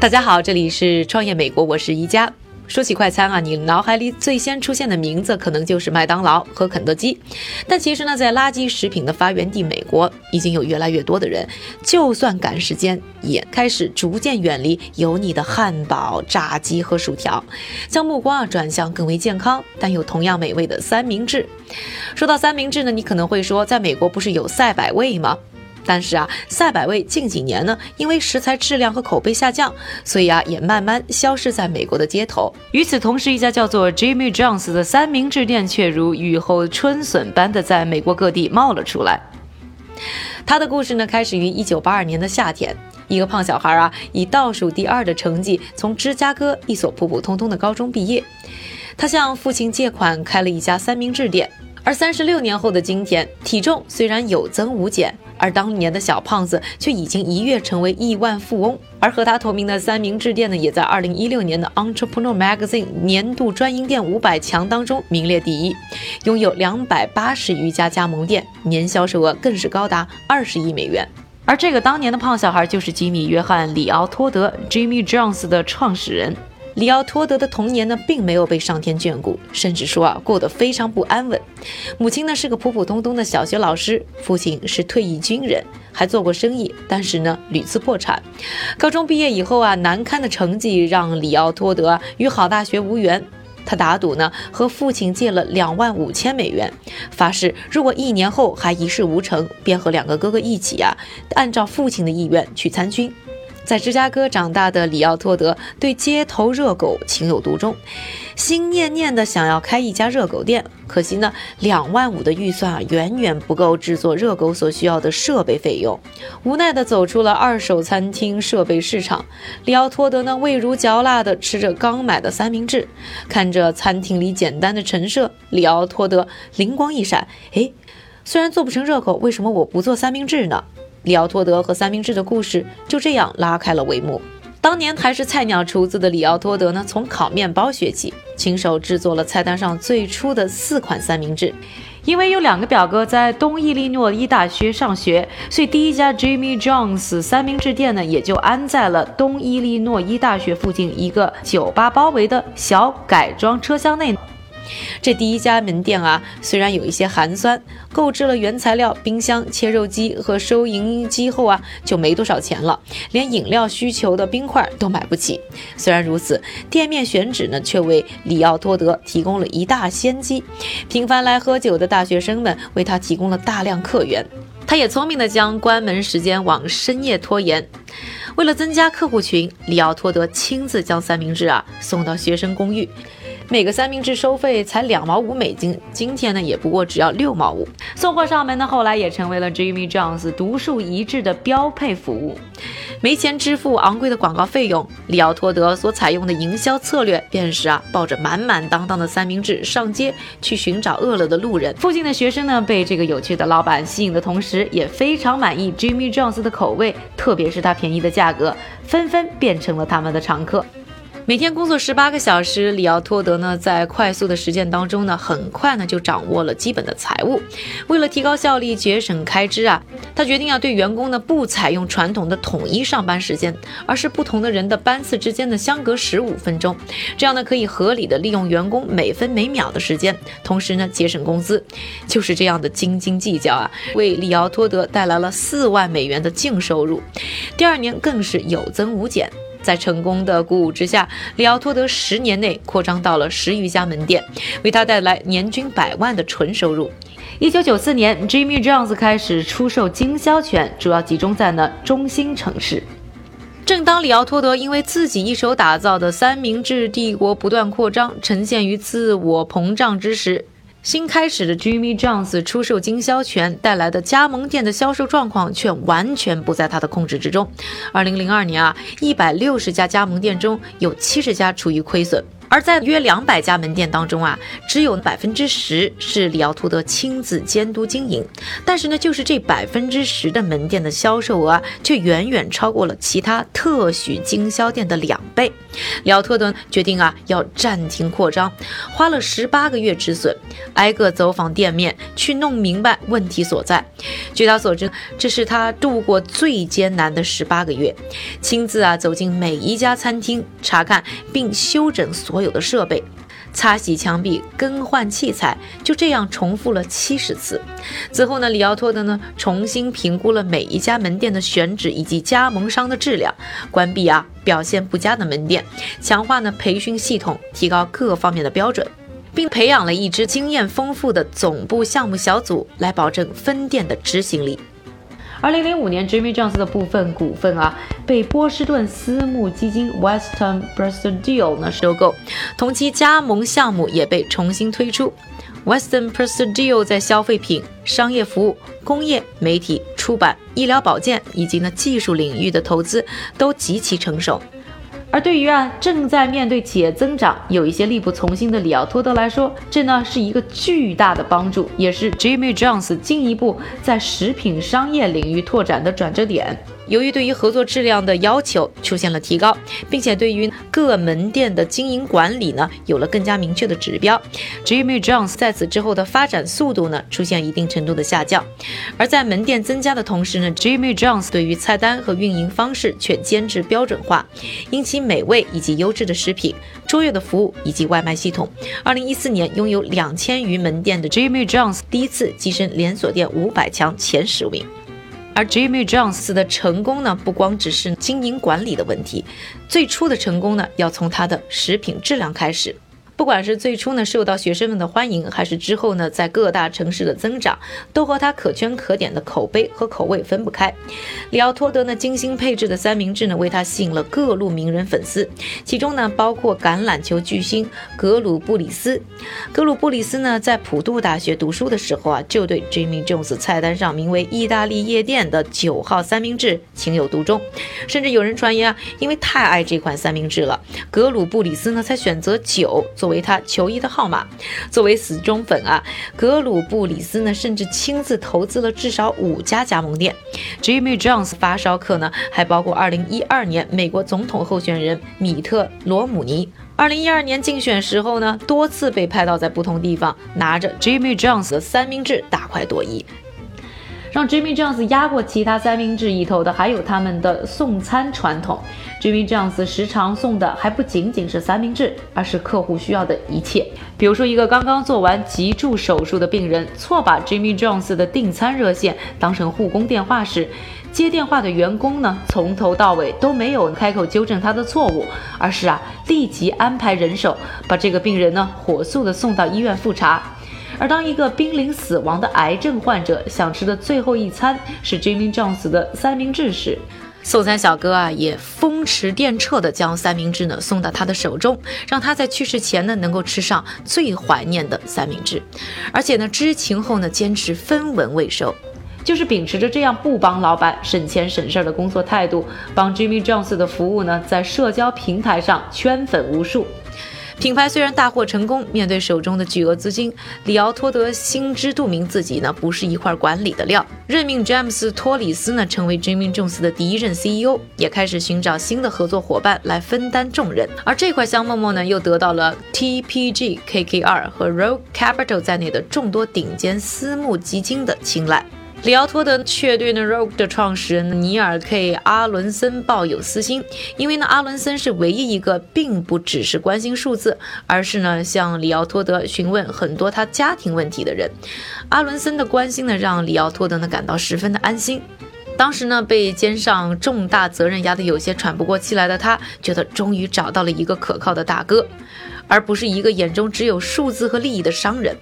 大家好，这里是创业美国，我是宜家。说起快餐啊，你脑海里最先出现的名字可能就是麦当劳和肯德基。但其实呢，在垃圾食品的发源地美国，已经有越来越多的人，就算赶时间，也开始逐渐远离油腻的汉堡、炸鸡和薯条，将目光啊转向更为健康但又同样美味的三明治。说到三明治呢，你可能会说，在美国不是有赛百味吗？但是啊，赛百味近几年呢，因为食材质量和口碑下降，所以啊，也慢慢消失在美国的街头。与此同时，一家叫做 Jimmy John's 的三明治店却如雨后春笋般的在美国各地冒了出来。他的故事呢，开始于1982年的夏天，一个胖小孩啊，以倒数第二的成绩从芝加哥一所普普通通的高中毕业。他向父亲借款开了一家三明治店，而三十六年后的今天，体重虽然有增无减。而当年的小胖子却已经一跃成为亿万富翁，而和他同名的三明治店呢，也在二零一六年的 Entrepreneur Magazine 年度专营店五百强当中名列第一，拥有两百八十余家加盟店，年销售额更是高达二十亿美元。而这个当年的胖小孩就是吉米·约翰·里奥托德 （Jimmy Jones） 的创始人。里奥托德的童年呢，并没有被上天眷顾，甚至说啊，过得非常不安稳。母亲呢是个普普通通的小学老师，父亲是退役军人，还做过生意，但是呢屡次破产。高中毕业以后啊，难堪的成绩让里奥托德与好大学无缘。他打赌呢，和父亲借了两万五千美元，发誓如果一年后还一事无成，便和两个哥哥一起啊，按照父亲的意愿去参军。在芝加哥长大的里奥托德对街头热狗情有独钟，心念念的想要开一家热狗店。可惜呢，两万五的预算啊，远远不够制作热狗所需要的设备费用。无奈的走出了二手餐厅设备市场。里奥托德呢，味如嚼蜡的吃着刚买的三明治，看着餐厅里简单的陈设，里奥托德灵光一闪：诶，虽然做不成热狗，为什么我不做三明治呢？里奥托德和三明治的故事就这样拉开了帷幕。当年还是菜鸟厨子的里奥托德呢，从烤面包学起，亲手制作了菜单上最初的四款三明治。因为有两个表哥在东伊利诺伊大学上学，所以第一家 Jimmy John's 三明治店呢，也就安在了东伊利诺伊大学附近一个酒吧包围的小改装车厢内。这第一家门店啊，虽然有一些寒酸，购置了原材料、冰箱、切肉机和收银机后啊，就没多少钱了，连饮料需求的冰块都买不起。虽然如此，店面选址呢，却为里奥托德提供了一大先机。频繁来喝酒的大学生们为他提供了大量客源，他也聪明地将关门时间往深夜拖延。为了增加客户群，里奥托德亲自将三明治啊送到学生公寓。每个三明治收费才两毛五美金，今天呢也不过只要六毛五。送货上门呢，后来也成为了 Jimmy John's 独树一帜的标配服务。没钱支付昂贵的广告费用，里奥托德所采用的营销策略便是啊，抱着满满当当的三明治上街去寻找饿了的路人。附近的学生呢，被这个有趣的老板吸引的同时，也非常满意 Jimmy John's 的口味，特别是他便宜的价格，纷纷变成了他们的常客。每天工作十八个小时，里奥托德呢，在快速的实践当中呢，很快呢就掌握了基本的财务。为了提高效率、节省开支啊，他决定要对员工呢不采用传统的统一上班时间，而是不同的人的班次之间的相隔十五分钟，这样呢可以合理的利用员工每分每秒的时间，同时呢节省工资。就是这样的斤斤计较啊，为里奥托德带来了四万美元的净收入，第二年更是有增无减。在成功的鼓舞之下，里奥托德十年内扩张到了十余家门店，为他带来年均百万的纯收入。一九九四年，Jimmy Jones 开始出售经销权，主要集中在呢中心城市。正当里奥托德因为自己一手打造的三明治帝国不断扩张，呈现于自我膨胀之时。新开始的 Jimmy John's 出售经销权带来的加盟店的销售状况却完全不在他的控制之中。二零零二年啊，一百六十家加盟店中有七十家处于亏损，而在约两百家门店当中啊，只有百分之十是里奥托德亲自监督经营。但是呢，就是这百分之十的门店的销售额啊，却远远超过了其他特许经销店的两倍。里奥托德决定啊要暂停扩张，花了十八个月止损，挨个走访店面去弄明白问题所在。据他所知，这是他度过最艰难的十八个月，亲自啊走进每一家餐厅查看并修整所有有的设备。擦洗墙壁、更换器材，就这样重复了七十次。之后呢，里奥托德呢重新评估了每一家门店的选址以及加盟商的质量，关闭啊表现不佳的门店，强化呢培训系统，提高各方面的标准，并培养了一支经验丰富的总部项目小组来保证分店的执行力。二零零五年，Jimmy Jones 的部分股份啊被波士顿私募基金 Western Presidio 呢收购，同期加盟项目也被重新推出。Western Presidio 在消费品、商业服务、工业、媒体、出版、医疗保健以及呢技术领域的投资都极其成熟。而对于啊正在面对企业增长、有一些力不从心的里奥托德来说，这呢是一个巨大的帮助，也是 Jimmy Jones 进一步在食品商业领域拓展的转折点。由于对于合作质量的要求出现了提高，并且对于各门店的经营管理呢有了更加明确的指标，Jimmy Jones 在此之后的发展速度呢出现一定程度的下降。而在门店增加的同时呢，Jimmy Jones 对于菜单和运营方式却坚持标准化，因其美味以及优质的食品、卓越的服务以及外卖系统。二零一四年拥有两千余门店的 Jimmy Jones 第一次跻身连锁店五百强前十名。而 Jimmy Jones 的成功呢，不光只是经营管理的问题，最初的成功呢，要从他的食品质量开始。不管是最初呢受到学生们的欢迎，还是之后呢在各大城市的增长，都和他可圈可点的口碑和口味分不开。里奥托德呢精心配置的三明治呢，为他吸引了各路名人粉丝，其中呢包括橄榄球巨星格鲁布里斯。格鲁布里斯呢在普渡大学读书的时候啊，就对 Jimmy Jones 菜单上名为“意大利夜店”的九号三明治情有独钟，甚至有人传言啊，因为太爱这款三明治了，格鲁布里斯呢才选择九。作为他球衣的号码，作为死忠粉啊，格鲁布里斯呢，甚至亲自投资了至少五家加盟店。Jimmy Jones 发烧客呢，还包括2012年美国总统候选人米特罗姆尼。2012年竞选时候呢，多次被拍到在不同地方拿着 Jimmy Jones 的三明治大快朵颐。让 Jimmy Jones 压过其他三明治一头的，还有他们的送餐传统。Jimmy Jones 时常送的还不仅仅是三明治，而是客户需要的一切。比如说，一个刚刚做完脊柱手术的病人，错把 Jimmy Jones 的订餐热线当成护工电话时，接电话的员工呢，从头到尾都没有开口纠正他的错误，而是啊，立即安排人手把这个病人呢，火速的送到医院复查。而当一个濒临死亡的癌症患者想吃的最后一餐是 Jimmy Jones 的三明治时，送餐小哥啊也风驰电掣地将三明治呢送到他的手中，让他在去世前呢能够吃上最怀念的三明治，而且呢知情后呢坚持分文未收，就是秉持着这样不帮老板省钱省事儿的工作态度，帮 Jimmy Jones 的服务呢在社交平台上圈粉无数。品牌虽然大获成功，面对手中的巨额资金，里奥托德心知肚明，自己呢不是一块管理的料，任命詹姆斯托里斯呢成为 Jimmy Jones 的第一任 CEO，也开始寻找新的合作伙伴来分担重任。而这块香馍馍呢，又得到了 TPG、KKR 和 Rogue Capital 在内的众多顶尖私募基金的青睐。里奥托德却对呢 Rogue 的创始人尼尔 K 阿伦森抱有私心，因为呢阿伦森是唯一一个并不只是关心数字，而是呢向里奥托德询问很多他家庭问题的人。阿伦森的关心呢让里奥托德呢感到十分的安心。当时呢被肩上重大责任压得有些喘不过气来的他，觉得终于找到了一个可靠的大哥。而不是一个眼中只有数字和利益的商人。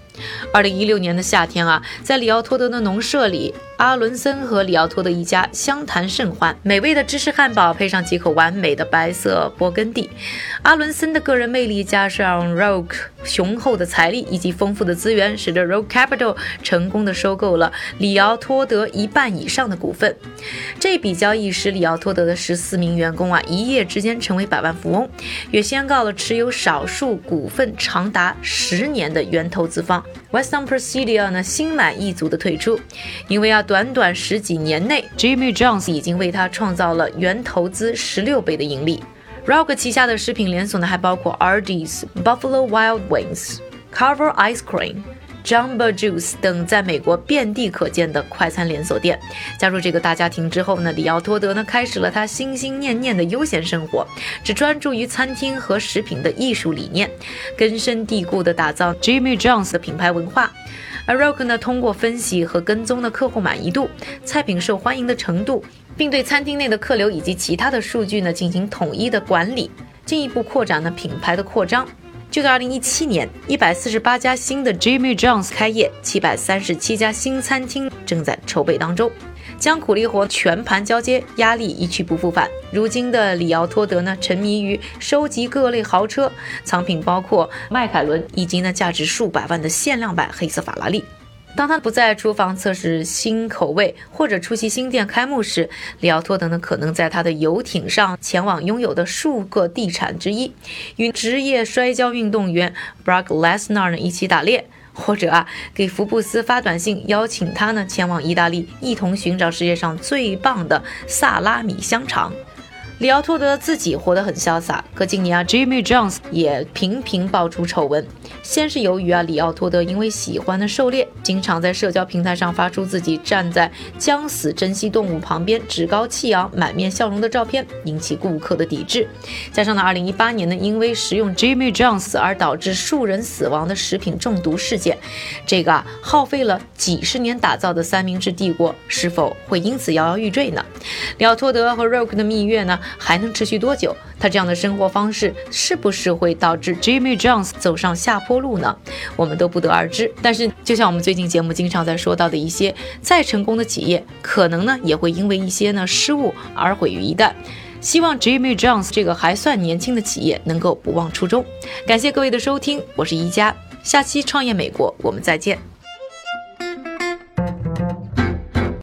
二零一六年的夏天啊，在里奥托德的农舍里，阿伦森和里奥托德一家相谈甚欢。美味的芝士汉堡配上几口完美的白色勃艮第，阿伦森的个人魅力加上 Rogue 雄厚的财力以及丰富的资源，使得 Rogue Capital 成功的收购了里奥托德一半以上的股份。这笔交易使里奥托德的十四名员工啊一夜之间成为百万富翁，也宣告了持有少数股份长达十年的原投资方。Western Presidio 呢心满意足的退出，因为啊，短短十几年内，Jimmy Jones 已经为他创造了原投资十六倍的盈利。Rock 旗下的食品连锁呢，还包括 Arby's、Buffalo Wild Wings、Carver Ice Cream、Jamba Juice 等在美国遍地可见的快餐连锁店。加入这个大家庭之后呢，里奥托德呢开始了他心心念念的悠闲生活，只专注于餐厅和食品的艺术理念，根深蒂固地打造 Jimmy John's 的品牌文化。而 Rock 呢，通过分析和跟踪的客户满意度、菜品受欢迎的程度。并对餐厅内的客流以及其他的数据呢进行统一的管理，进一步扩展了品牌的扩张。就在2017年，一百四十八家新的 Jimmy John's 开业，七百三十七家新餐厅正在筹备当中，将苦力活全盘交接，压力一去不复返。如今的里奥托德呢，沉迷于收集各类豪车，藏品包括迈凯伦以及呢价值数百万的限量版黑色法拉利。当他不在厨房测试新口味或者出席新店开幕时，里奥托德呢可能在他的游艇上前往拥有的数个地产之一，与职业摔跤运动员 Brock Lesnar 呢一起打猎，或者啊给福布斯发短信邀请他呢前往意大利一同寻找世界上最棒的萨拉米香肠。里奥托德自己活得很潇洒，可近年啊，Jimmy Jones 也频频爆出丑闻。先是由于啊，里奥托德因为喜欢的狩猎，经常在社交平台上发出自己站在将死珍稀动物旁边趾高气扬、满面笑容的照片，引起顾客的抵制。加上呢，二零一八年呢，因为食用 Jimmy Jones 而导致数人死亡的食品中毒事件，这个啊，耗费了几十年打造的三明治帝国是否会因此摇摇欲坠呢？里奥托德和 Rock 的蜜月呢？还能持续多久？他这样的生活方式是不是会导致 Jimmy Jones 走上下坡路呢？我们都不得而知。但是，就像我们最近节目经常在说到的一些再成功的企业，可能呢也会因为一些呢失误而毁于一旦。希望 Jimmy Jones 这个还算年轻的企业能够不忘初衷。感谢各位的收听，我是宜家，下期创业美国我们再见。